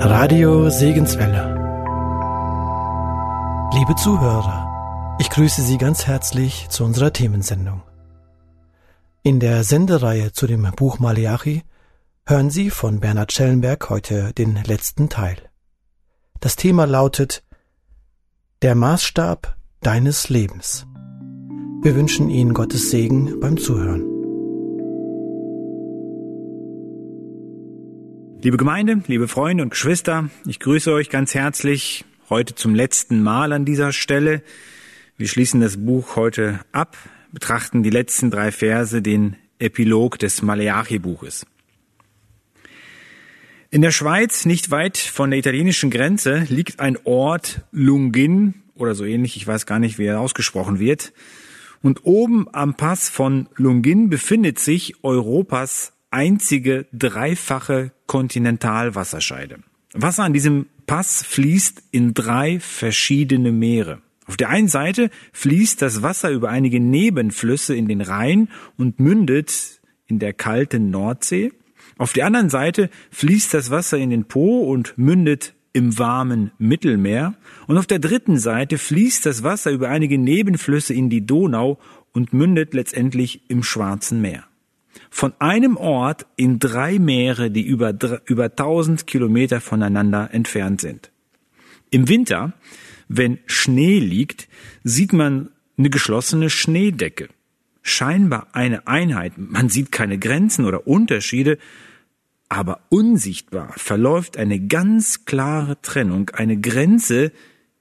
Radio Segenswelle. Liebe Zuhörer, ich grüße Sie ganz herzlich zu unserer Themensendung. In der Sendereihe zu dem Buch Maleachi hören Sie von Bernhard Schellenberg heute den letzten Teil. Das Thema lautet Der Maßstab deines Lebens. Wir wünschen Ihnen Gottes Segen beim Zuhören. Liebe Gemeinde, liebe Freunde und Geschwister, ich grüße euch ganz herzlich heute zum letzten Mal an dieser Stelle. Wir schließen das Buch heute ab, betrachten die letzten drei Verse, den Epilog des Maleachi-Buches. In der Schweiz, nicht weit von der italienischen Grenze, liegt ein Ort Lungin oder so ähnlich, ich weiß gar nicht, wie er ausgesprochen wird. Und oben am Pass von Lungin befindet sich Europas einzige dreifache Kontinentalwasserscheide. Wasser an diesem Pass fließt in drei verschiedene Meere. Auf der einen Seite fließt das Wasser über einige Nebenflüsse in den Rhein und mündet in der kalten Nordsee. Auf der anderen Seite fließt das Wasser in den Po und mündet im warmen Mittelmeer. Und auf der dritten Seite fließt das Wasser über einige Nebenflüsse in die Donau und mündet letztendlich im Schwarzen Meer von einem Ort in drei Meere, die über, über 1000 Kilometer voneinander entfernt sind. Im Winter, wenn Schnee liegt, sieht man eine geschlossene Schneedecke. Scheinbar eine Einheit. Man sieht keine Grenzen oder Unterschiede, aber unsichtbar verläuft eine ganz klare Trennung, eine Grenze,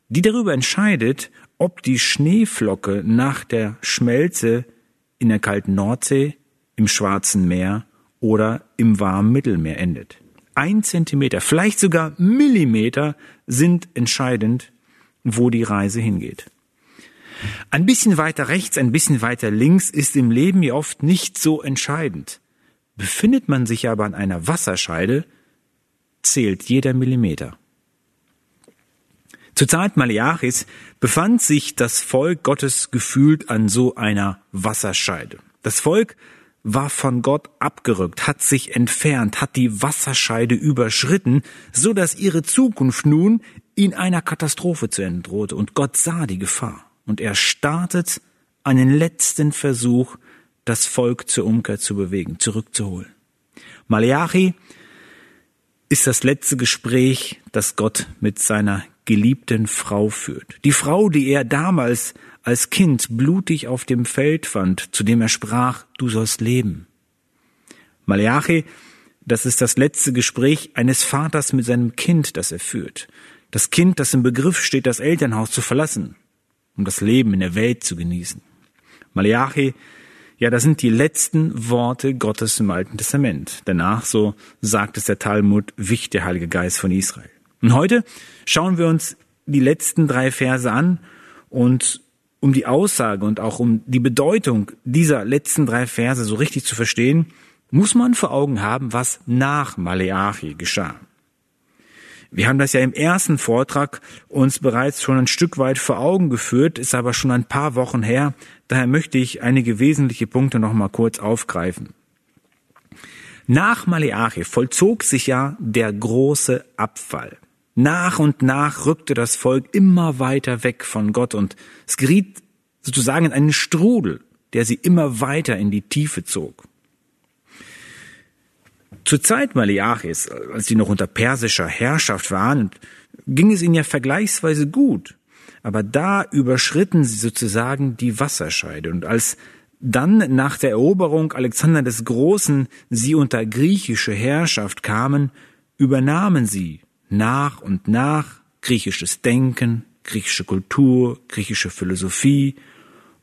die darüber entscheidet, ob die Schneeflocke nach der Schmelze in der kalten Nordsee im Schwarzen Meer oder im warmen Mittelmeer endet. Ein Zentimeter, vielleicht sogar Millimeter sind entscheidend, wo die Reise hingeht. Ein bisschen weiter rechts, ein bisschen weiter links ist im Leben ja oft nicht so entscheidend. Befindet man sich aber an einer Wasserscheide, zählt jeder Millimeter. Zur Zeit Maleachis befand sich das Volk Gottes gefühlt an so einer Wasserscheide. Das Volk war von Gott abgerückt, hat sich entfernt, hat die Wasserscheide überschritten, so dass ihre Zukunft nun in einer Katastrophe zu enden drohte. Und Gott sah die Gefahr. Und er startet einen letzten Versuch, das Volk zur Umkehr zu bewegen, zurückzuholen. Maleachi ist das letzte Gespräch, das Gott mit seiner geliebten Frau führt. Die Frau, die er damals als Kind blutig auf dem Feld fand, zu dem er sprach, du sollst leben. Maleachi, das ist das letzte Gespräch eines Vaters mit seinem Kind, das er führt. Das Kind, das im Begriff steht, das Elternhaus zu verlassen, um das Leben in der Welt zu genießen. Maleachi, ja, das sind die letzten Worte Gottes im Alten Testament. Danach, so sagt es der Talmud, wicht der Heilige Geist von Israel. Und heute schauen wir uns die letzten drei Verse an und um die Aussage und auch um die Bedeutung dieser letzten drei Verse so richtig zu verstehen, muss man vor Augen haben, was nach Maleachi geschah. Wir haben das ja im ersten Vortrag uns bereits schon ein Stück weit vor Augen geführt, ist aber schon ein paar Wochen her. Daher möchte ich einige wesentliche Punkte noch mal kurz aufgreifen. Nach Maleachi vollzog sich ja der große Abfall. Nach und nach rückte das Volk immer weiter weg von Gott und es geriet sozusagen in einen Strudel, der sie immer weiter in die Tiefe zog. Zur Zeit Maleachis, als sie noch unter persischer Herrschaft waren, ging es ihnen ja vergleichsweise gut. Aber da überschritten sie sozusagen die Wasserscheide. Und als dann nach der Eroberung Alexander des Großen sie unter griechische Herrschaft kamen, übernahmen sie nach und nach griechisches Denken, griechische Kultur, griechische Philosophie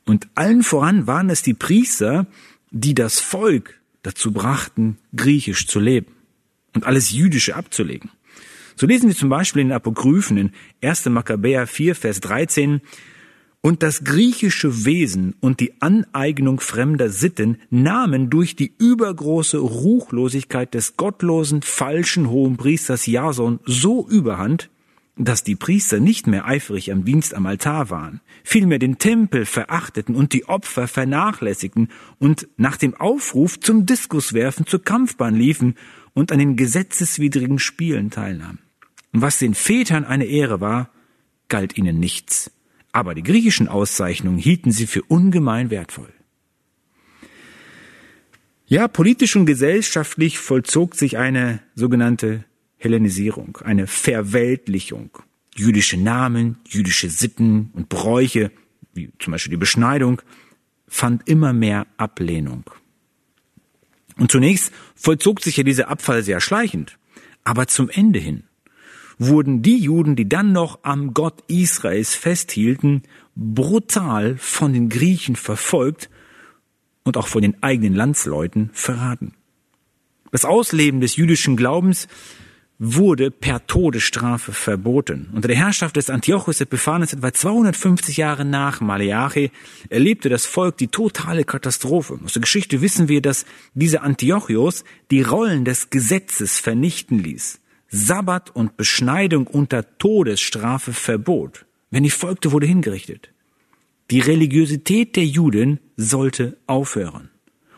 und allen voran waren es die Priester, die das Volk dazu brachten, griechisch zu leben und alles Jüdische abzulegen. So lesen wir zum Beispiel in den Apokryphen in 1. Makkabäer 4, Vers 13, und das griechische Wesen und die Aneignung fremder Sitten nahmen durch die übergroße Ruchlosigkeit des gottlosen, falschen Hohenpriesters Jason so überhand, dass die Priester nicht mehr eifrig am Dienst am Altar waren, vielmehr den Tempel verachteten und die Opfer vernachlässigten und nach dem Aufruf zum Diskuswerfen zur Kampfbahn liefen und an den gesetzeswidrigen Spielen teilnahmen. Und was den Vätern eine Ehre war, galt ihnen nichts. Aber die griechischen Auszeichnungen hielten sie für ungemein wertvoll. Ja, politisch und gesellschaftlich vollzog sich eine sogenannte Hellenisierung, eine Verweltlichung. Jüdische Namen, jüdische Sitten und Bräuche, wie zum Beispiel die Beschneidung, fand immer mehr Ablehnung. Und zunächst vollzog sich ja dieser Abfall sehr schleichend, aber zum Ende hin wurden die Juden, die dann noch am Gott Israels festhielten, brutal von den Griechen verfolgt und auch von den eigenen Landsleuten verraten. Das Ausleben des jüdischen Glaubens wurde per Todesstrafe verboten. Unter der Herrschaft des Antiochus Epiphanes etwa 250 Jahre nach Maleachi erlebte das Volk die totale Katastrophe. Aus der Geschichte wissen wir, dass dieser Antiochus die Rollen des Gesetzes vernichten ließ. Sabbat und Beschneidung unter Todesstrafe verbot. Wenn die folgte, wurde hingerichtet. Die Religiosität der Juden sollte aufhören.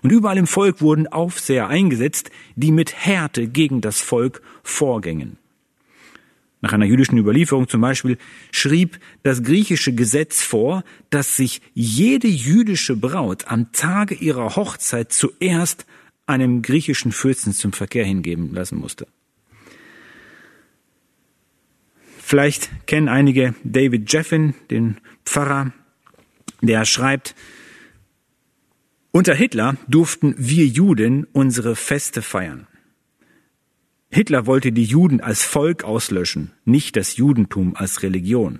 Und überall im Volk wurden Aufseher eingesetzt, die mit Härte gegen das Volk vorgängen. Nach einer jüdischen Überlieferung zum Beispiel schrieb das griechische Gesetz vor, dass sich jede jüdische Braut am Tage ihrer Hochzeit zuerst einem griechischen Fürsten zum Verkehr hingeben lassen musste. Vielleicht kennen einige David Jeffin, den Pfarrer, der schreibt, unter Hitler durften wir Juden unsere Feste feiern. Hitler wollte die Juden als Volk auslöschen, nicht das Judentum als Religion.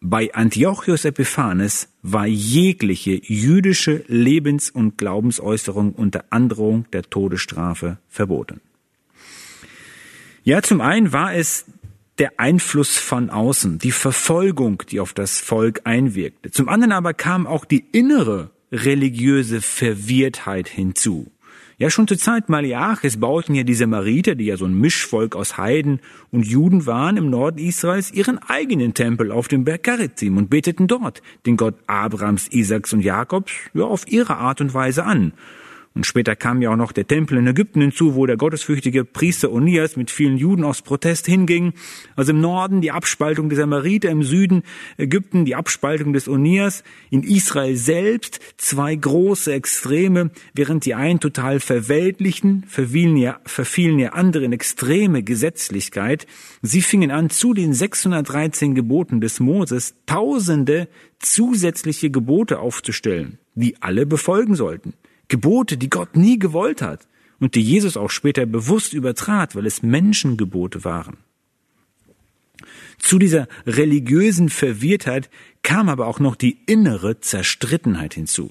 Bei Antiochus Epiphanes war jegliche jüdische Lebens- und Glaubensäußerung unter Androhung der Todesstrafe verboten. Ja, zum einen war es der Einfluss von außen, die Verfolgung, die auf das Volk einwirkte. Zum anderen aber kam auch die innere religiöse Verwirrtheit hinzu. Ja, schon zur Zeit Maliaches bauten ja die Samariter, die ja so ein Mischvolk aus Heiden und Juden waren im Norden Israels, ihren eigenen Tempel auf dem Berg Gerizim und beteten dort den Gott Abrams, Isaaks und Jakobs ja, auf ihre Art und Weise an. Und später kam ja auch noch der Tempel in Ägypten hinzu, wo der gottesfürchtige Priester Onias mit vielen Juden aus Protest hinging. Also im Norden die Abspaltung der Samariter, im Süden Ägypten die Abspaltung des Onias, in Israel selbst zwei große Extreme, während die einen total verweltlichen, verfielen ja, verfielen ja andere in extreme Gesetzlichkeit. Sie fingen an, zu den 613 Geboten des Moses tausende zusätzliche Gebote aufzustellen, die alle befolgen sollten. Gebote, die Gott nie gewollt hat und die Jesus auch später bewusst übertrat, weil es Menschengebote waren. Zu dieser religiösen Verwirrtheit kam aber auch noch die innere Zerstrittenheit hinzu.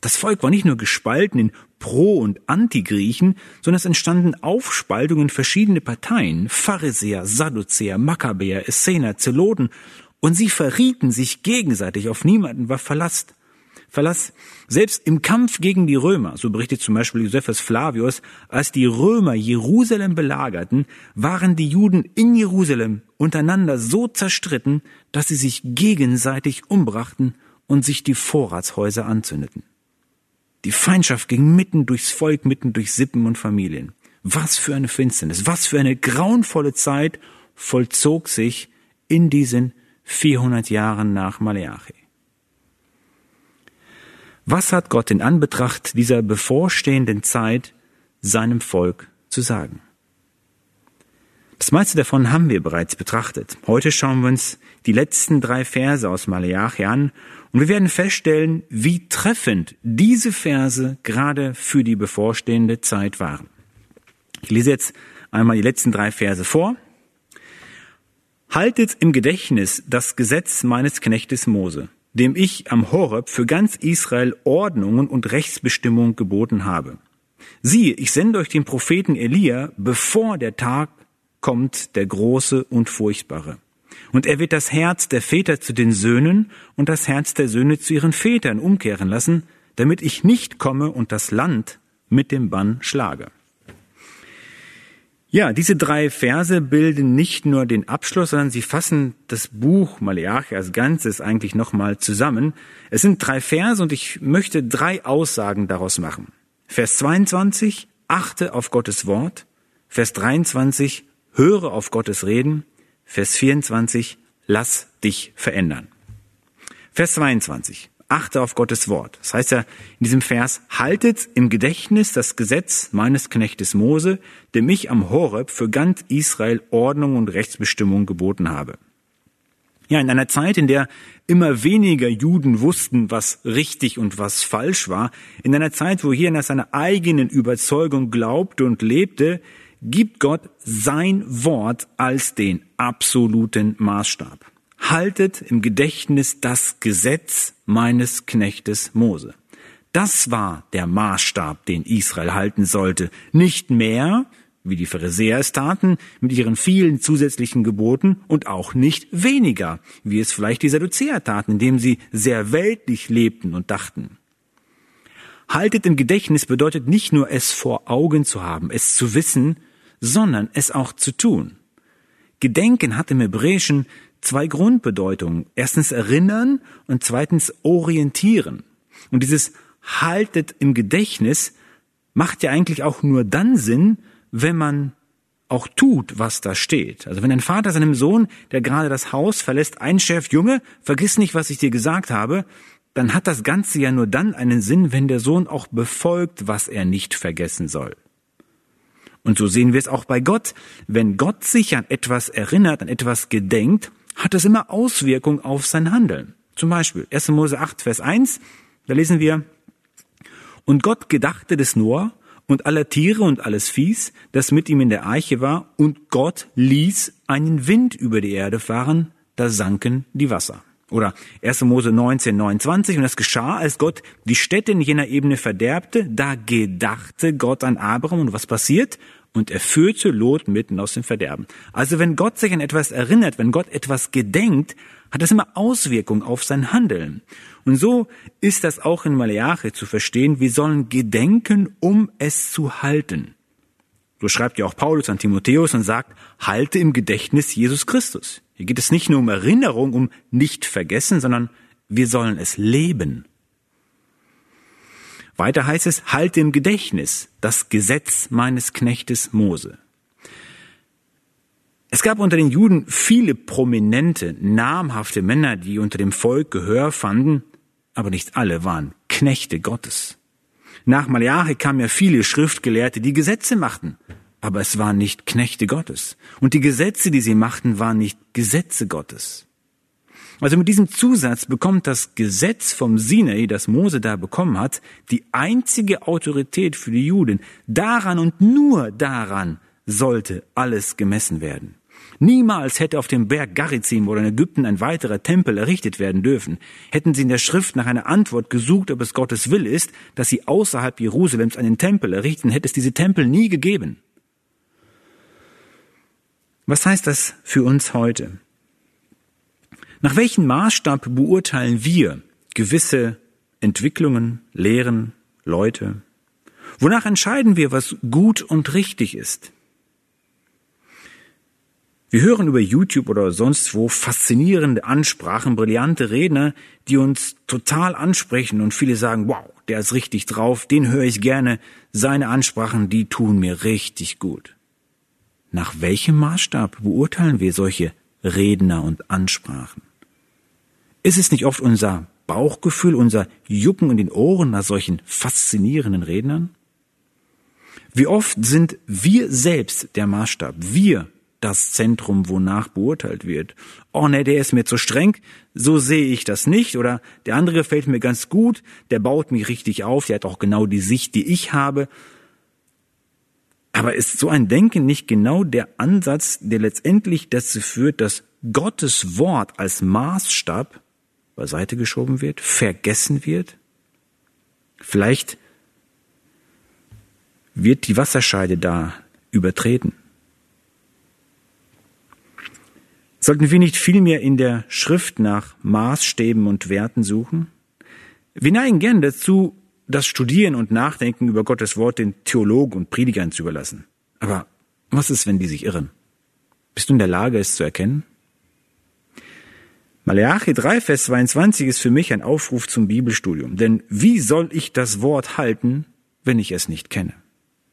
Das Volk war nicht nur gespalten in Pro- und Anti-Griechen, sondern es entstanden Aufspaltungen verschiedene Parteien, Pharisäer, Sadduzäer, Makkabäer, Essener, Zeloten, und sie verrieten sich gegenseitig, auf niemanden war Verlass. Verlass. Selbst im Kampf gegen die Römer, so berichtet zum Beispiel Josephus Flavius, als die Römer Jerusalem belagerten, waren die Juden in Jerusalem untereinander so zerstritten, dass sie sich gegenseitig umbrachten und sich die Vorratshäuser anzündeten. Die Feindschaft ging mitten durchs Volk, mitten durch Sippen und Familien. Was für eine Finsternis, was für eine grauenvolle Zeit vollzog sich in diesen 400 Jahren nach Maleachi. Was hat Gott in Anbetracht dieser bevorstehenden Zeit seinem Volk zu sagen? Das meiste davon haben wir bereits betrachtet. Heute schauen wir uns die letzten drei Verse aus Maleachi an und wir werden feststellen, wie treffend diese Verse gerade für die bevorstehende Zeit waren. Ich lese jetzt einmal die letzten drei Verse vor. Haltet im Gedächtnis das Gesetz meines Knechtes Mose dem ich am Horeb für ganz Israel Ordnungen und Rechtsbestimmungen geboten habe. Siehe, ich sende euch den Propheten Elia, bevor der Tag kommt, der große und furchtbare. Und er wird das Herz der Väter zu den Söhnen und das Herz der Söhne zu ihren Vätern umkehren lassen, damit ich nicht komme und das Land mit dem Bann schlage. Ja, diese drei Verse bilden nicht nur den Abschluss, sondern sie fassen das Buch Maleachi als Ganzes eigentlich nochmal zusammen. Es sind drei Verse und ich möchte drei Aussagen daraus machen. Vers 22, achte auf Gottes Wort. Vers 23, höre auf Gottes Reden. Vers 24, lass dich verändern. Vers 22, achte auf Gottes Wort. Das heißt ja in diesem Vers, haltet im Gedächtnis das Gesetz meines Knechtes Mose, dem ich am Horeb für ganz Israel Ordnung und Rechtsbestimmung geboten habe. Ja, in einer Zeit, in der immer weniger Juden wussten, was richtig und was falsch war, in einer Zeit, wo jeder seiner eigenen Überzeugung glaubte und lebte, gibt Gott sein Wort als den absoluten Maßstab. Haltet im Gedächtnis das Gesetz meines Knechtes Mose. Das war der Maßstab, den Israel halten sollte. Nicht mehr, wie die Pharisäer es taten, mit ihren vielen zusätzlichen Geboten und auch nicht weniger, wie es vielleicht die Sadduzäer taten, indem sie sehr weltlich lebten und dachten. Haltet im Gedächtnis bedeutet nicht nur es vor Augen zu haben, es zu wissen, sondern es auch zu tun. Gedenken hat im Hebräischen zwei Grundbedeutungen. Erstens erinnern und zweitens orientieren. Und dieses haltet im Gedächtnis macht ja eigentlich auch nur dann Sinn, wenn man auch tut, was da steht. Also wenn ein Vater seinem Sohn, der gerade das Haus verlässt, einschärft, Junge, vergiss nicht, was ich dir gesagt habe, dann hat das Ganze ja nur dann einen Sinn, wenn der Sohn auch befolgt, was er nicht vergessen soll. Und so sehen wir es auch bei Gott. Wenn Gott sich an etwas erinnert, an etwas gedenkt, hat das immer Auswirkungen auf sein Handeln. Zum Beispiel 1. Mose 8, Vers 1, da lesen wir, und Gott gedachte des Noah und aller Tiere und alles Viehs, das mit ihm in der Eiche war, und Gott ließ einen Wind über die Erde fahren, da sanken die Wasser. Oder 1. Mose 19, 29, und es geschah, als Gott die Städte in jener Ebene verderbte, da gedachte Gott an Abraham, und was passiert? Und er führte Lot mitten aus dem Verderben. Also wenn Gott sich an etwas erinnert, wenn Gott etwas gedenkt, hat das immer Auswirkungen auf sein Handeln. Und so ist das auch in Maleache zu verstehen. Wir sollen gedenken, um es zu halten. So schreibt ja auch Paulus an Timotheus und sagt, halte im Gedächtnis Jesus Christus. Hier geht es nicht nur um Erinnerung, um nicht vergessen, sondern wir sollen es leben. Weiter heißt es, halte im Gedächtnis das Gesetz meines Knechtes Mose. Es gab unter den Juden viele prominente, namhafte Männer, die unter dem Volk Gehör fanden, aber nicht alle waren Knechte Gottes. Nach Malachi kamen ja viele Schriftgelehrte, die Gesetze machten, aber es waren nicht Knechte Gottes. Und die Gesetze, die sie machten, waren nicht Gesetze Gottes. Also mit diesem Zusatz bekommt das Gesetz vom Sinai, das Mose da bekommen hat, die einzige Autorität für die Juden. Daran und nur daran sollte alles gemessen werden. Niemals hätte auf dem Berg Garizim oder in Ägypten ein weiterer Tempel errichtet werden dürfen. Hätten sie in der Schrift nach einer Antwort gesucht, ob es Gottes Will ist, dass sie außerhalb Jerusalems einen Tempel errichten, hätte es diese Tempel nie gegeben. Was heißt das für uns heute? Nach welchem Maßstab beurteilen wir gewisse Entwicklungen, Lehren, Leute? Wonach entscheiden wir, was gut und richtig ist? Wir hören über YouTube oder sonst wo faszinierende Ansprachen, brillante Redner, die uns total ansprechen und viele sagen, wow, der ist richtig drauf, den höre ich gerne, seine Ansprachen, die tun mir richtig gut. Nach welchem Maßstab beurteilen wir solche Redner und Ansprachen? Ist es nicht oft unser Bauchgefühl, unser Jucken in den Ohren nach solchen faszinierenden Rednern? Wie oft sind wir selbst der Maßstab? Wir das Zentrum, wonach beurteilt wird. Oh ne, der ist mir zu streng, so sehe ich das nicht. Oder der andere gefällt mir ganz gut, der baut mich richtig auf, der hat auch genau die Sicht, die ich habe. Aber ist so ein Denken nicht genau der Ansatz, der letztendlich dazu führt, dass Gottes Wort als Maßstab beiseite geschoben wird, vergessen wird? Vielleicht wird die Wasserscheide da übertreten. Sollten wir nicht vielmehr in der Schrift nach Maßstäben und Werten suchen? Wir neigen gern dazu, das Studieren und Nachdenken über Gottes Wort den Theologen und Predigern zu überlassen. Aber was ist, wenn die sich irren? Bist du in der Lage, es zu erkennen? Malachi 3, Vers 22 ist für mich ein Aufruf zum Bibelstudium. Denn wie soll ich das Wort halten, wenn ich es nicht kenne?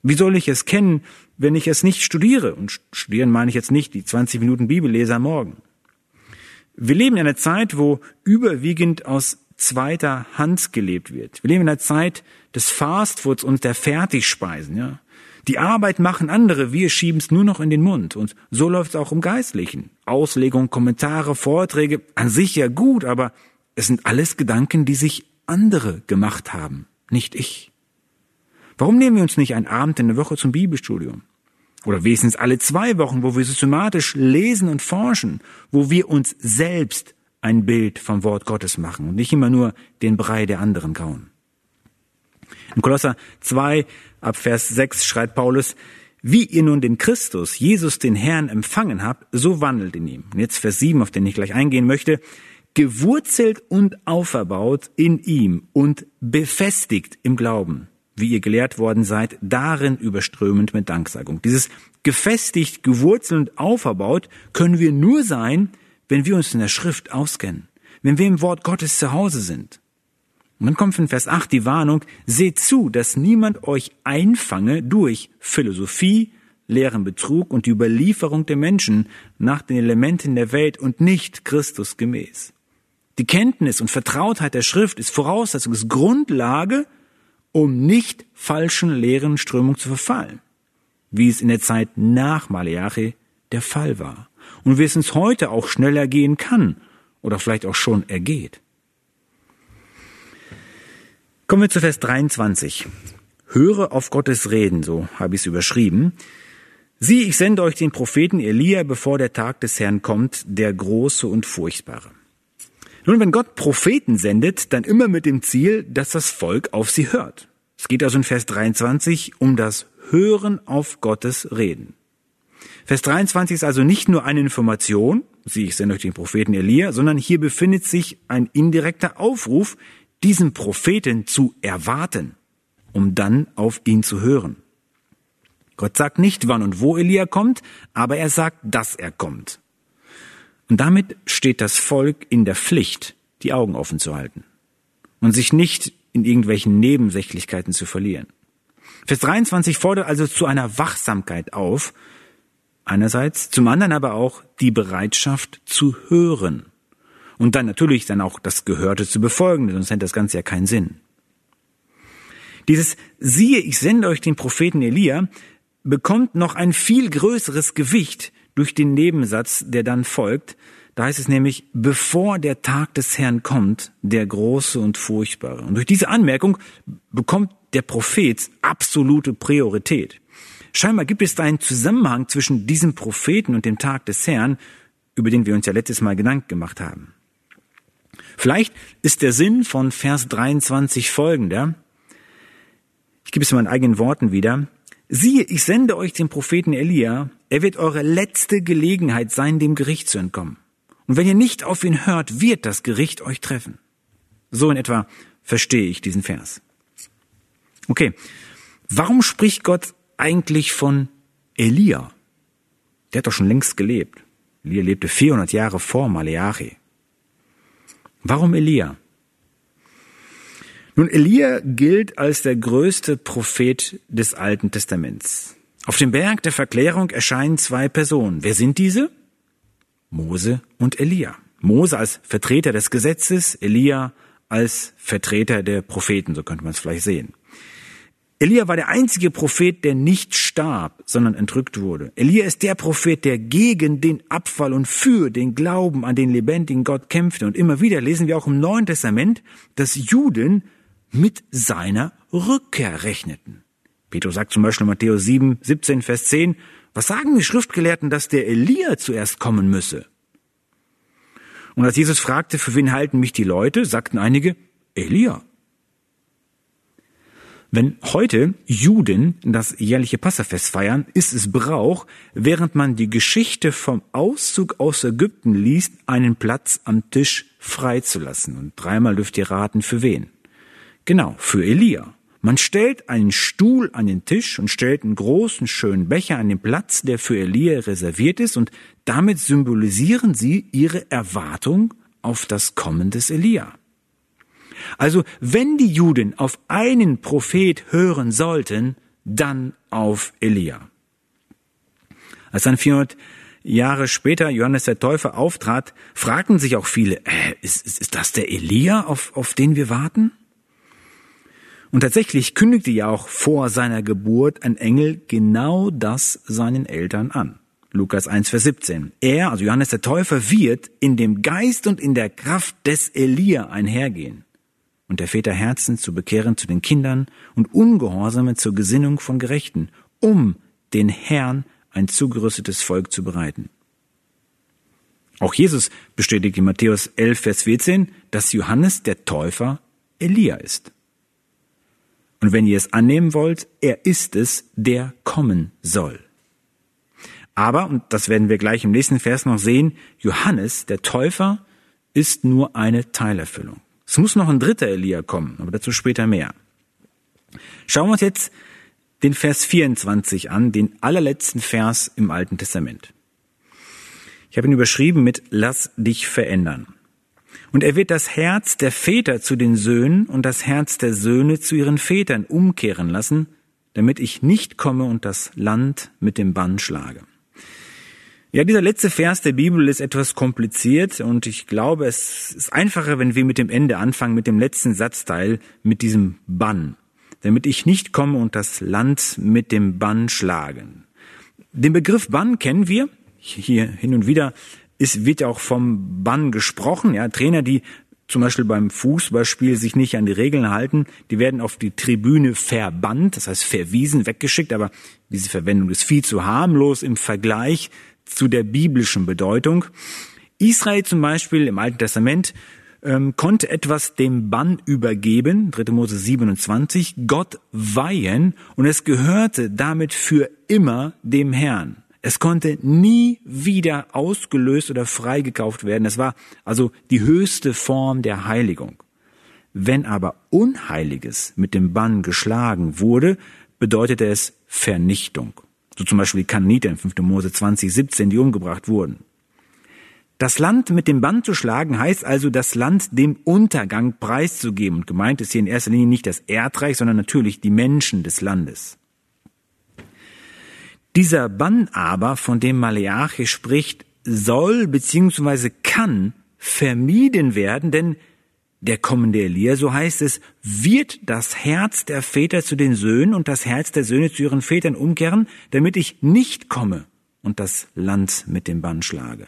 Wie soll ich es kennen, wenn ich es nicht studiere? Und studieren meine ich jetzt nicht die 20 Minuten Bibelleser Morgen. Wir leben in einer Zeit, wo überwiegend aus zweiter Hand gelebt wird. Wir leben in einer Zeit des Fastfoods und der Fertigspeisen, ja. Die Arbeit machen andere, wir schieben es nur noch in den Mund. Und so läuft es auch im Geistlichen. Auslegung, Kommentare, Vorträge, an sich ja gut, aber es sind alles Gedanken, die sich andere gemacht haben, nicht ich. Warum nehmen wir uns nicht einen Abend in der Woche zum Bibelstudium? Oder wenigstens alle zwei Wochen, wo wir systematisch lesen und forschen, wo wir uns selbst ein Bild vom Wort Gottes machen und nicht immer nur den Brei der anderen kauen. In Kolosser 2 ab Vers 6 schreibt Paulus, wie ihr nun den Christus, Jesus den Herrn empfangen habt, so wandelt in ihm. Und jetzt Vers 7, auf den ich gleich eingehen möchte, gewurzelt und auferbaut in ihm und befestigt im Glauben, wie ihr gelehrt worden seid, darin überströmend mit Danksagung. Dieses gefestigt, gewurzelt und auferbaut können wir nur sein, wenn wir uns in der Schrift auskennen, wenn wir im Wort Gottes zu Hause sind. Und dann kommt in Vers 8 die Warnung, seht zu, dass niemand euch einfange durch Philosophie, leeren Betrug und die Überlieferung der Menschen nach den Elementen der Welt und nicht Christus gemäß. Die Kenntnis und Vertrautheit der Schrift ist Voraussetzung, ist Grundlage, um nicht falschen leeren Strömungen zu verfallen, wie es in der Zeit nach Maleachi der Fall war und wie es uns heute auch schneller gehen kann oder vielleicht auch schon ergeht. Kommen wir zu Vers 23. Höre auf Gottes Reden, so habe ich es überschrieben. Sieh, ich sende euch den Propheten Elia, bevor der Tag des Herrn kommt, der große und furchtbare. Nun, wenn Gott Propheten sendet, dann immer mit dem Ziel, dass das Volk auf sie hört. Es geht also in Vers 23 um das Hören auf Gottes Reden. Vers 23 ist also nicht nur eine Information, sieh, ich sende euch den Propheten Elia, sondern hier befindet sich ein indirekter Aufruf, diesen Propheten zu erwarten, um dann auf ihn zu hören. Gott sagt nicht, wann und wo Elia kommt, aber er sagt, dass er kommt. Und damit steht das Volk in der Pflicht, die Augen offen zu halten und sich nicht in irgendwelchen Nebensächlichkeiten zu verlieren. Vers 23 fordert also zu einer Wachsamkeit auf, einerseits, zum anderen aber auch die Bereitschaft zu hören und dann natürlich dann auch das Gehörte zu befolgen, sonst hätte das Ganze ja keinen Sinn. Dieses siehe, ich sende euch den Propheten Elia bekommt noch ein viel größeres Gewicht durch den Nebensatz, der dann folgt. Da heißt es nämlich, bevor der Tag des Herrn kommt, der große und furchtbare. Und durch diese Anmerkung bekommt der Prophet absolute Priorität. Scheinbar gibt es da einen Zusammenhang zwischen diesem Propheten und dem Tag des Herrn, über den wir uns ja letztes Mal Gedanken gemacht haben. Vielleicht ist der Sinn von Vers 23 folgender. Ich gebe es in meinen eigenen Worten wieder. Siehe, ich sende euch den Propheten Elia. Er wird eure letzte Gelegenheit sein, dem Gericht zu entkommen. Und wenn ihr nicht auf ihn hört, wird das Gericht euch treffen. So in etwa verstehe ich diesen Vers. Okay. Warum spricht Gott eigentlich von Elia? Der hat doch schon längst gelebt. Elia lebte 400 Jahre vor Maleachi. Warum Elia? Nun, Elia gilt als der größte Prophet des Alten Testaments. Auf dem Berg der Verklärung erscheinen zwei Personen. Wer sind diese? Mose und Elia. Mose als Vertreter des Gesetzes, Elia als Vertreter der Propheten, so könnte man es vielleicht sehen. Elia war der einzige Prophet, der nicht starb, sondern entrückt wurde. Elia ist der Prophet, der gegen den Abfall und für den Glauben an den lebendigen Gott kämpfte. Und immer wieder lesen wir auch im Neuen Testament, dass Juden mit seiner Rückkehr rechneten. Petrus sagt zum Beispiel in Matthäus 7, 17, Vers 10, was sagen die Schriftgelehrten, dass der Elia zuerst kommen müsse? Und als Jesus fragte, für wen halten mich die Leute, sagten einige, Elia. Wenn heute Juden das jährliche Passafest feiern, ist es Brauch, während man die Geschichte vom Auszug aus Ägypten liest, einen Platz am Tisch freizulassen. Und dreimal dürft ihr raten, für wen. Genau, für Elia. Man stellt einen Stuhl an den Tisch und stellt einen großen, schönen Becher an den Platz, der für Elia reserviert ist, und damit symbolisieren sie ihre Erwartung auf das Kommen des Elia. Also wenn die Juden auf einen Prophet hören sollten, dann auf Elia. Als dann 400 Jahre später Johannes der Täufer auftrat, fragten sich auch viele, äh, ist, ist, ist das der Elia, auf, auf den wir warten? Und tatsächlich kündigte ja auch vor seiner Geburt ein Engel genau das seinen Eltern an. Lukas 1, Vers 17. Er, also Johannes der Täufer, wird in dem Geist und in der Kraft des Elia einhergehen und der Väter Herzen zu bekehren zu den Kindern und Ungehorsame zur Gesinnung von Gerechten, um den Herrn ein zugerüstetes Volk zu bereiten. Auch Jesus bestätigt in Matthäus 11, Vers 14, dass Johannes der Täufer Elia ist. Und wenn ihr es annehmen wollt, er ist es, der kommen soll. Aber, und das werden wir gleich im nächsten Vers noch sehen, Johannes, der Täufer, ist nur eine Teilerfüllung. Es muss noch ein dritter Elia kommen, aber dazu später mehr. Schauen wir uns jetzt den Vers 24 an, den allerletzten Vers im Alten Testament. Ich habe ihn überschrieben mit Lass dich verändern. Und er wird das Herz der Väter zu den Söhnen und das Herz der Söhne zu ihren Vätern umkehren lassen, damit ich nicht komme und das Land mit dem Bann schlage. Ja, dieser letzte Vers der Bibel ist etwas kompliziert und ich glaube, es ist einfacher, wenn wir mit dem Ende anfangen, mit dem letzten Satzteil, mit diesem Bann, damit ich nicht komme und das Land mit dem Bann schlagen. Den Begriff Bann kennen wir. Hier hin und wieder ist, wird ja auch vom Bann gesprochen. Ja, Trainer, die zum Beispiel beim Fußballspiel sich nicht an die Regeln halten, die werden auf die Tribüne verbannt, das heißt verwiesen, weggeschickt, aber diese Verwendung ist viel zu harmlos im Vergleich zu der biblischen Bedeutung. Israel zum Beispiel im Alten Testament ähm, konnte etwas dem Bann übergeben, 3. Mose 27, Gott weihen und es gehörte damit für immer dem Herrn. Es konnte nie wieder ausgelöst oder freigekauft werden. Es war also die höchste Form der Heiligung. Wenn aber Unheiliges mit dem Bann geschlagen wurde, bedeutete es Vernichtung so zum Beispiel die Kananiter in 5. Mose 20, 17, die umgebracht wurden. Das Land mit dem Band zu schlagen heißt also, das Land dem Untergang preiszugeben. Und gemeint ist hier in erster Linie nicht das Erdreich, sondern natürlich die Menschen des Landes. Dieser Bann aber, von dem Maleachi spricht, soll bzw. kann vermieden werden, denn der kommende Elia, so heißt es, wird das Herz der Väter zu den Söhnen und das Herz der Söhne zu ihren Vätern umkehren, damit ich nicht komme und das Land mit dem Bann schlage.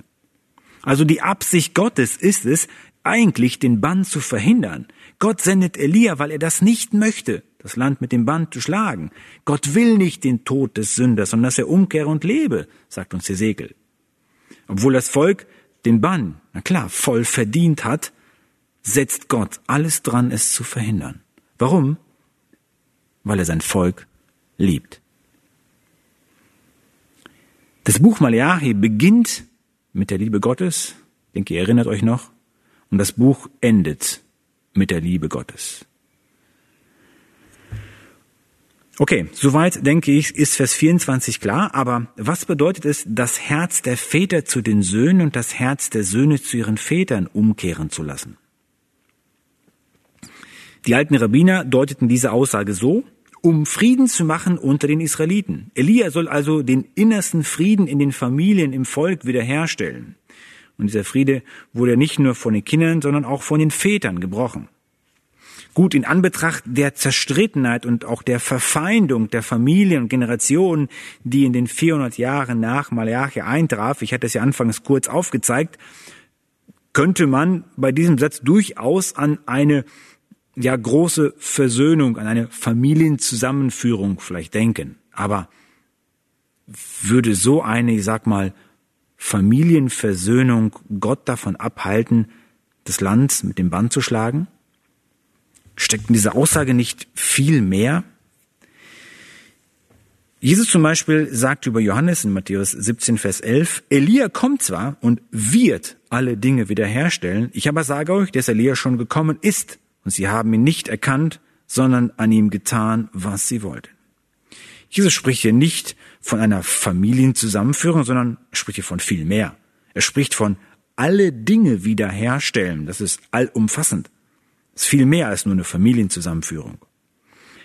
Also die Absicht Gottes ist es, eigentlich den Bann zu verhindern. Gott sendet Elia, weil er das nicht möchte, das Land mit dem Bann zu schlagen. Gott will nicht den Tod des Sünders, sondern dass er umkehre und lebe, sagt uns Hesekiel. Obwohl das Volk den Bann, na klar, voll verdient hat, setzt Gott alles dran, es zu verhindern. Warum? Weil er sein Volk liebt. Das Buch Malachi beginnt mit der Liebe Gottes, ich denke, ihr erinnert euch noch, und das Buch endet mit der Liebe Gottes. Okay, soweit denke ich, ist Vers 24 klar, aber was bedeutet es, das Herz der Väter zu den Söhnen und das Herz der Söhne zu ihren Vätern umkehren zu lassen? Die alten Rabbiner deuteten diese Aussage so, um Frieden zu machen unter den Israeliten. Elia soll also den innersten Frieden in den Familien, im Volk wiederherstellen. Und dieser Friede wurde nicht nur von den Kindern, sondern auch von den Vätern gebrochen. Gut, in Anbetracht der Zerstrittenheit und auch der Verfeindung der Familien und Generationen, die in den 400 Jahren nach Malachi eintraf, ich hatte es ja anfangs kurz aufgezeigt, könnte man bei diesem Satz durchaus an eine ja große Versöhnung, an eine Familienzusammenführung vielleicht denken. Aber würde so eine, ich sag mal, Familienversöhnung Gott davon abhalten, das Land mit dem Band zu schlagen? Steckt in dieser Aussage nicht viel mehr? Jesus zum Beispiel sagt über Johannes in Matthäus 17, Vers 11, Elia kommt zwar und wird alle Dinge wiederherstellen, ich aber sage euch, dass Elia schon gekommen ist und sie haben ihn nicht erkannt, sondern an ihm getan, was sie wollten. Jesus spricht hier nicht von einer Familienzusammenführung, sondern spricht hier von viel mehr. Er spricht von alle Dinge wiederherstellen. Das ist allumfassend. Das ist viel mehr als nur eine Familienzusammenführung.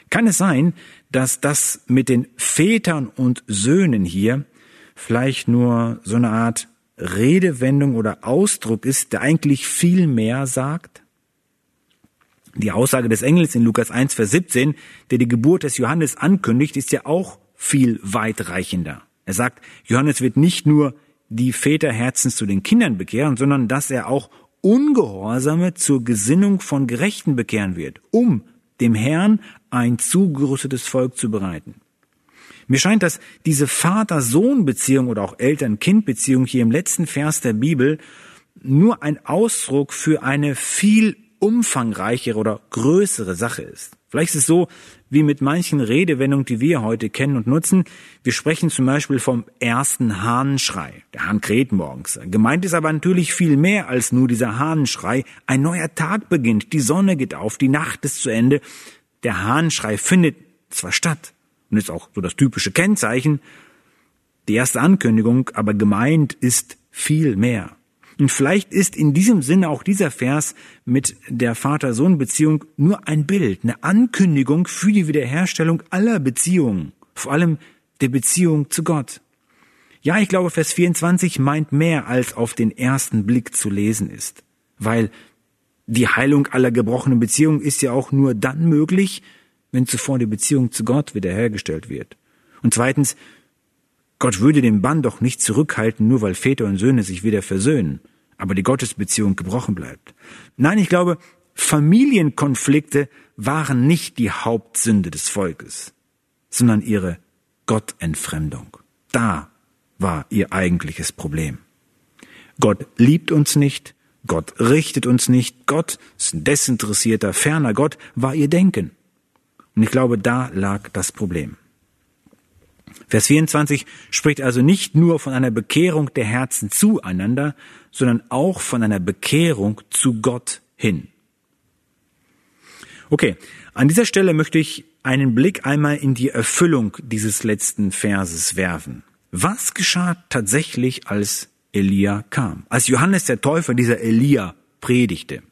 Kann es sein, dass das mit den Vätern und Söhnen hier vielleicht nur so eine Art Redewendung oder Ausdruck ist, der eigentlich viel mehr sagt? Die Aussage des Engels in Lukas 1, Vers 17, der die Geburt des Johannes ankündigt, ist ja auch viel weitreichender. Er sagt, Johannes wird nicht nur die Väter Herzens zu den Kindern bekehren, sondern dass er auch Ungehorsame zur Gesinnung von Gerechten bekehren wird, um dem Herrn ein zugerüstetes Volk zu bereiten. Mir scheint, dass diese Vater-Sohn-Beziehung oder auch Eltern-Kind-Beziehung hier im letzten Vers der Bibel nur ein Ausdruck für eine viel umfangreichere oder größere Sache ist. Vielleicht ist es so wie mit manchen Redewendungen, die wir heute kennen und nutzen. Wir sprechen zum Beispiel vom ersten Hahnenschrei. Der Hahn kräht morgens. Gemeint ist aber natürlich viel mehr als nur dieser Hahnenschrei. Ein neuer Tag beginnt, die Sonne geht auf, die Nacht ist zu Ende. Der Hahnenschrei findet zwar statt und ist auch so das typische Kennzeichen, die erste Ankündigung, aber gemeint ist viel mehr. Und vielleicht ist in diesem Sinne auch dieser Vers mit der Vater-Sohn-Beziehung nur ein Bild, eine Ankündigung für die Wiederherstellung aller Beziehungen, vor allem der Beziehung zu Gott. Ja, ich glaube, Vers 24 meint mehr, als auf den ersten Blick zu lesen ist, weil die Heilung aller gebrochenen Beziehungen ist ja auch nur dann möglich, wenn zuvor die Beziehung zu Gott wiederhergestellt wird. Und zweitens, Gott würde den Bann doch nicht zurückhalten, nur weil Väter und Söhne sich wieder versöhnen, aber die Gottesbeziehung gebrochen bleibt. Nein, ich glaube, Familienkonflikte waren nicht die Hauptsünde des Volkes, sondern ihre Gottentfremdung. Da war ihr eigentliches Problem. Gott liebt uns nicht, Gott richtet uns nicht, Gott ist ein desinteressierter, ferner Gott, war ihr Denken. Und ich glaube, da lag das Problem. Vers 24 spricht also nicht nur von einer Bekehrung der Herzen zueinander, sondern auch von einer Bekehrung zu Gott hin. Okay, an dieser Stelle möchte ich einen Blick einmal in die Erfüllung dieses letzten Verses werfen. Was geschah tatsächlich, als Elia kam? Als Johannes der Täufer dieser Elia predigte?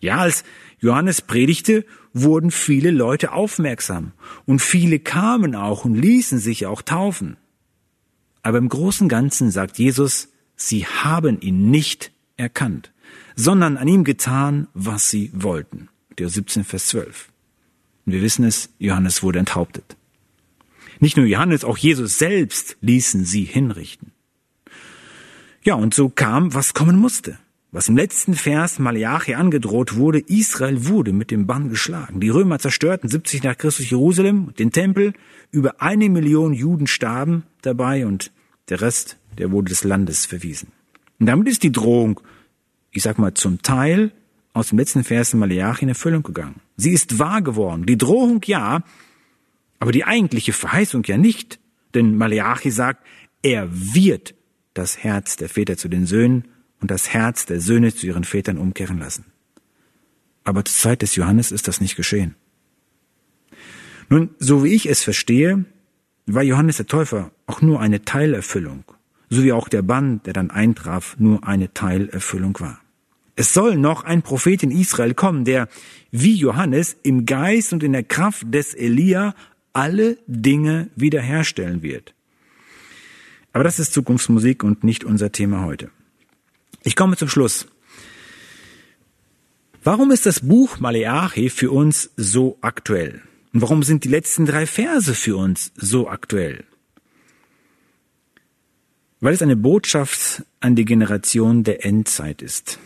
Ja, als Johannes predigte, wurden viele Leute aufmerksam und viele kamen auch und ließen sich auch taufen. Aber im großen Ganzen sagt Jesus, sie haben ihn nicht erkannt, sondern an ihm getan, was sie wollten. Der 17, Vers 12. Und wir wissen es, Johannes wurde enthauptet. Nicht nur Johannes, auch Jesus selbst ließen sie hinrichten. Ja, und so kam, was kommen musste. Was im letzten Vers Malachi angedroht wurde, Israel wurde mit dem Bann geschlagen. Die Römer zerstörten 70 nach Christus Jerusalem, den Tempel, über eine Million Juden starben dabei und der Rest, der wurde des Landes verwiesen. Und damit ist die Drohung, ich sag mal, zum Teil aus dem letzten Vers Malachi in Erfüllung gegangen. Sie ist wahr geworden. Die Drohung ja, aber die eigentliche Verheißung ja nicht. Denn Malachi sagt, er wird das Herz der Väter zu den Söhnen und das Herz der Söhne zu ihren Vätern umkehren lassen. Aber zur Zeit des Johannes ist das nicht geschehen. Nun, so wie ich es verstehe, war Johannes der Täufer auch nur eine Teilerfüllung, so wie auch der Bann, der dann eintraf, nur eine Teilerfüllung war. Es soll noch ein Prophet in Israel kommen, der wie Johannes im Geist und in der Kraft des Elia alle Dinge wiederherstellen wird. Aber das ist Zukunftsmusik und nicht unser Thema heute. Ich komme zum Schluss. Warum ist das Buch Maleachi für uns so aktuell? Und warum sind die letzten drei Verse für uns so aktuell? Weil es eine Botschaft an die Generation der Endzeit ist.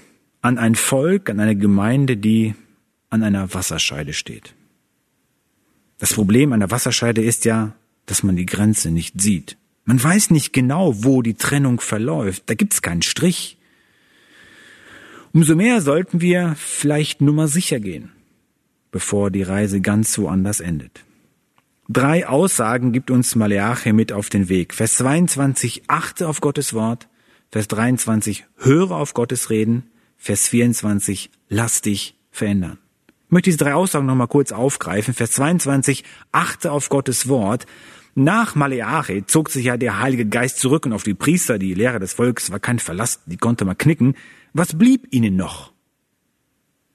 An ein Volk, an eine Gemeinde, die an einer Wasserscheide steht. Das Problem einer Wasserscheide ist ja, dass man die Grenze nicht sieht. Man weiß nicht genau, wo die Trennung verläuft. Da gibt's keinen Strich. Umso mehr sollten wir vielleicht nur mal sicher gehen, bevor die Reise ganz woanders endet. Drei Aussagen gibt uns Maleache mit auf den Weg. Vers 22, achte auf Gottes Wort. Vers 23, höre auf Gottes Reden. Vers 24, lass dich verändern. Ich möchte diese drei Aussagen nochmal kurz aufgreifen. Vers 22, achte auf Gottes Wort. Nach Maleache zog sich ja der Heilige Geist zurück und auf die Priester, die Lehrer des Volkes, war kein Verlass, die konnte man knicken. Was blieb ihnen noch?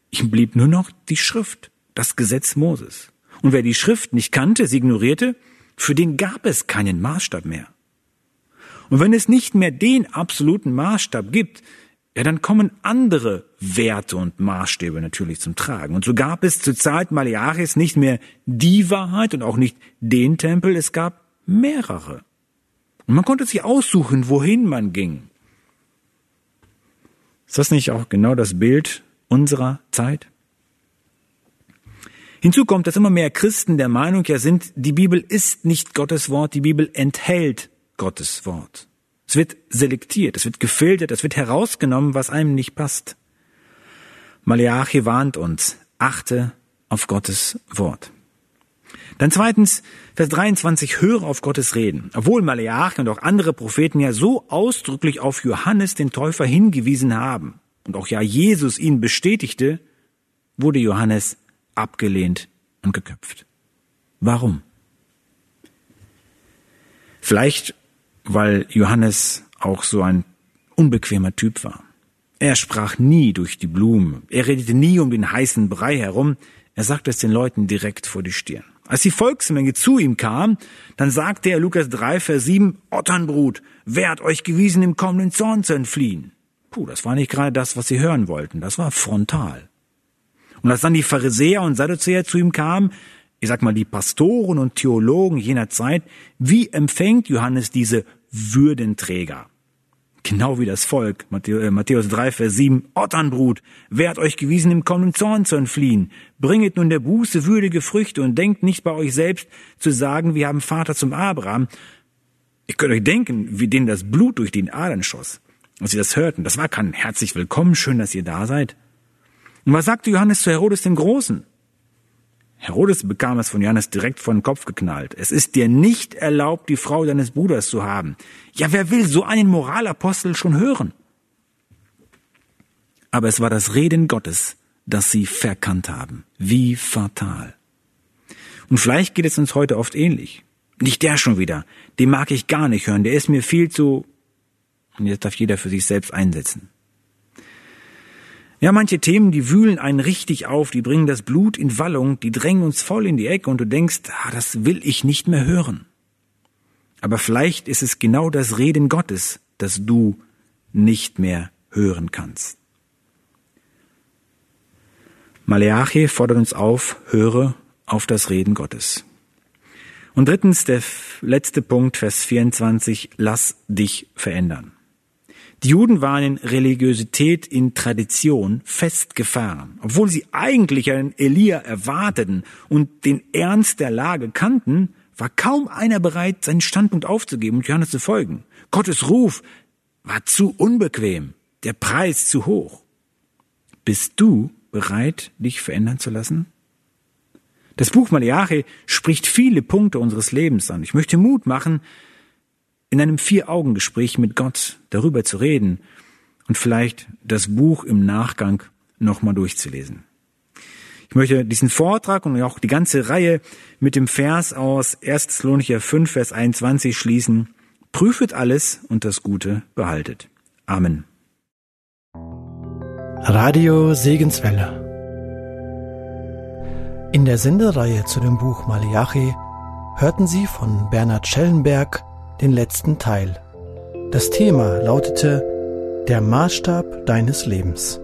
Ihm blieb nur noch die Schrift, das Gesetz Moses. Und wer die Schrift nicht kannte, sie ignorierte, für den gab es keinen Maßstab mehr. Und wenn es nicht mehr den absoluten Maßstab gibt, ja, dann kommen andere Werte und Maßstäbe natürlich zum Tragen. Und so gab es zur Zeit Maleachis nicht mehr die Wahrheit und auch nicht den Tempel, es gab mehrere. Und man konnte sich aussuchen, wohin man ging. Ist das nicht auch genau das Bild unserer Zeit? Hinzu kommt, dass immer mehr Christen der Meinung ja sind, die Bibel ist nicht Gottes Wort, die Bibel enthält Gottes Wort. Es wird selektiert, es wird gefiltert, es wird herausgenommen, was einem nicht passt. Maleachi warnt uns, achte auf Gottes Wort. Dann zweitens, Vers 23, höre auf Gottes Reden. Obwohl Maleachi und auch andere Propheten ja so ausdrücklich auf Johannes den Täufer hingewiesen haben und auch ja Jesus ihn bestätigte, wurde Johannes abgelehnt und geköpft. Warum? Vielleicht weil Johannes auch so ein unbequemer Typ war. Er sprach nie durch die Blumen, er redete nie um den heißen Brei herum, er sagte es den Leuten direkt vor die Stirn. Als die Volksmenge zu ihm kam, dann sagte er Lukas 3, Vers 7, Otternbrut, wer hat euch gewiesen, im kommenden Zorn zu entfliehen? Puh, das war nicht gerade das, was sie hören wollten, das war frontal. Und als dann die Pharisäer und Sadduzäer zu ihm kamen, ich sag mal, die Pastoren und Theologen jener Zeit, wie empfängt Johannes diese Würdenträger? Genau wie das Volk, äh, Matthäus 3, Vers 7, Otternbrut, wer hat euch gewiesen, im kommenden Zorn zu entfliehen? Bringet nun der Buße würdige Früchte und denkt nicht bei euch selbst zu sagen, wir haben Vater zum Abraham. Ihr könnt euch denken, wie denen das Blut durch den Adern schoss. Als sie das hörten, das war kein herzlich willkommen, schön, dass ihr da seid. Und was sagte Johannes zu Herodes dem Großen? Herodes bekam es von Johannes direkt vor den Kopf geknallt. Es ist dir nicht erlaubt, die Frau deines Bruders zu haben. Ja, wer will so einen Moralapostel schon hören? Aber es war das Reden Gottes, das sie verkannt haben. Wie fatal. Und vielleicht geht es uns heute oft ähnlich. Nicht der schon wieder. Den mag ich gar nicht hören. Der ist mir viel zu... Und jetzt darf jeder für sich selbst einsetzen. Ja, manche Themen, die wühlen einen richtig auf, die bringen das Blut in Wallung, die drängen uns voll in die Ecke und du denkst, ah, das will ich nicht mehr hören. Aber vielleicht ist es genau das Reden Gottes, das du nicht mehr hören kannst. Maleachi fordert uns auf, höre auf das Reden Gottes. Und drittens, der letzte Punkt, Vers 24, lass dich verändern. Die Juden waren in Religiosität, in Tradition festgefahren. Obwohl sie eigentlich einen Elia erwarteten und den Ernst der Lage kannten, war kaum einer bereit, seinen Standpunkt aufzugeben und Johannes zu folgen. Gottes Ruf war zu unbequem, der Preis zu hoch. Bist du bereit, dich verändern zu lassen? Das Buch Malachi spricht viele Punkte unseres Lebens an. Ich möchte Mut machen, in einem Vier-Augen-Gespräch mit Gott darüber zu reden und vielleicht das Buch im Nachgang nochmal durchzulesen. Ich möchte diesen Vortrag und auch die ganze Reihe mit dem Vers aus 1. Thessalonicher 5, Vers 21 schließen. Prüfet alles und das Gute behaltet. Amen. Radio Segenswelle. In der Sendereihe zu dem Buch Malachi hörten Sie von Bernhard Schellenberg den letzten Teil. Das Thema lautete Der Maßstab deines Lebens.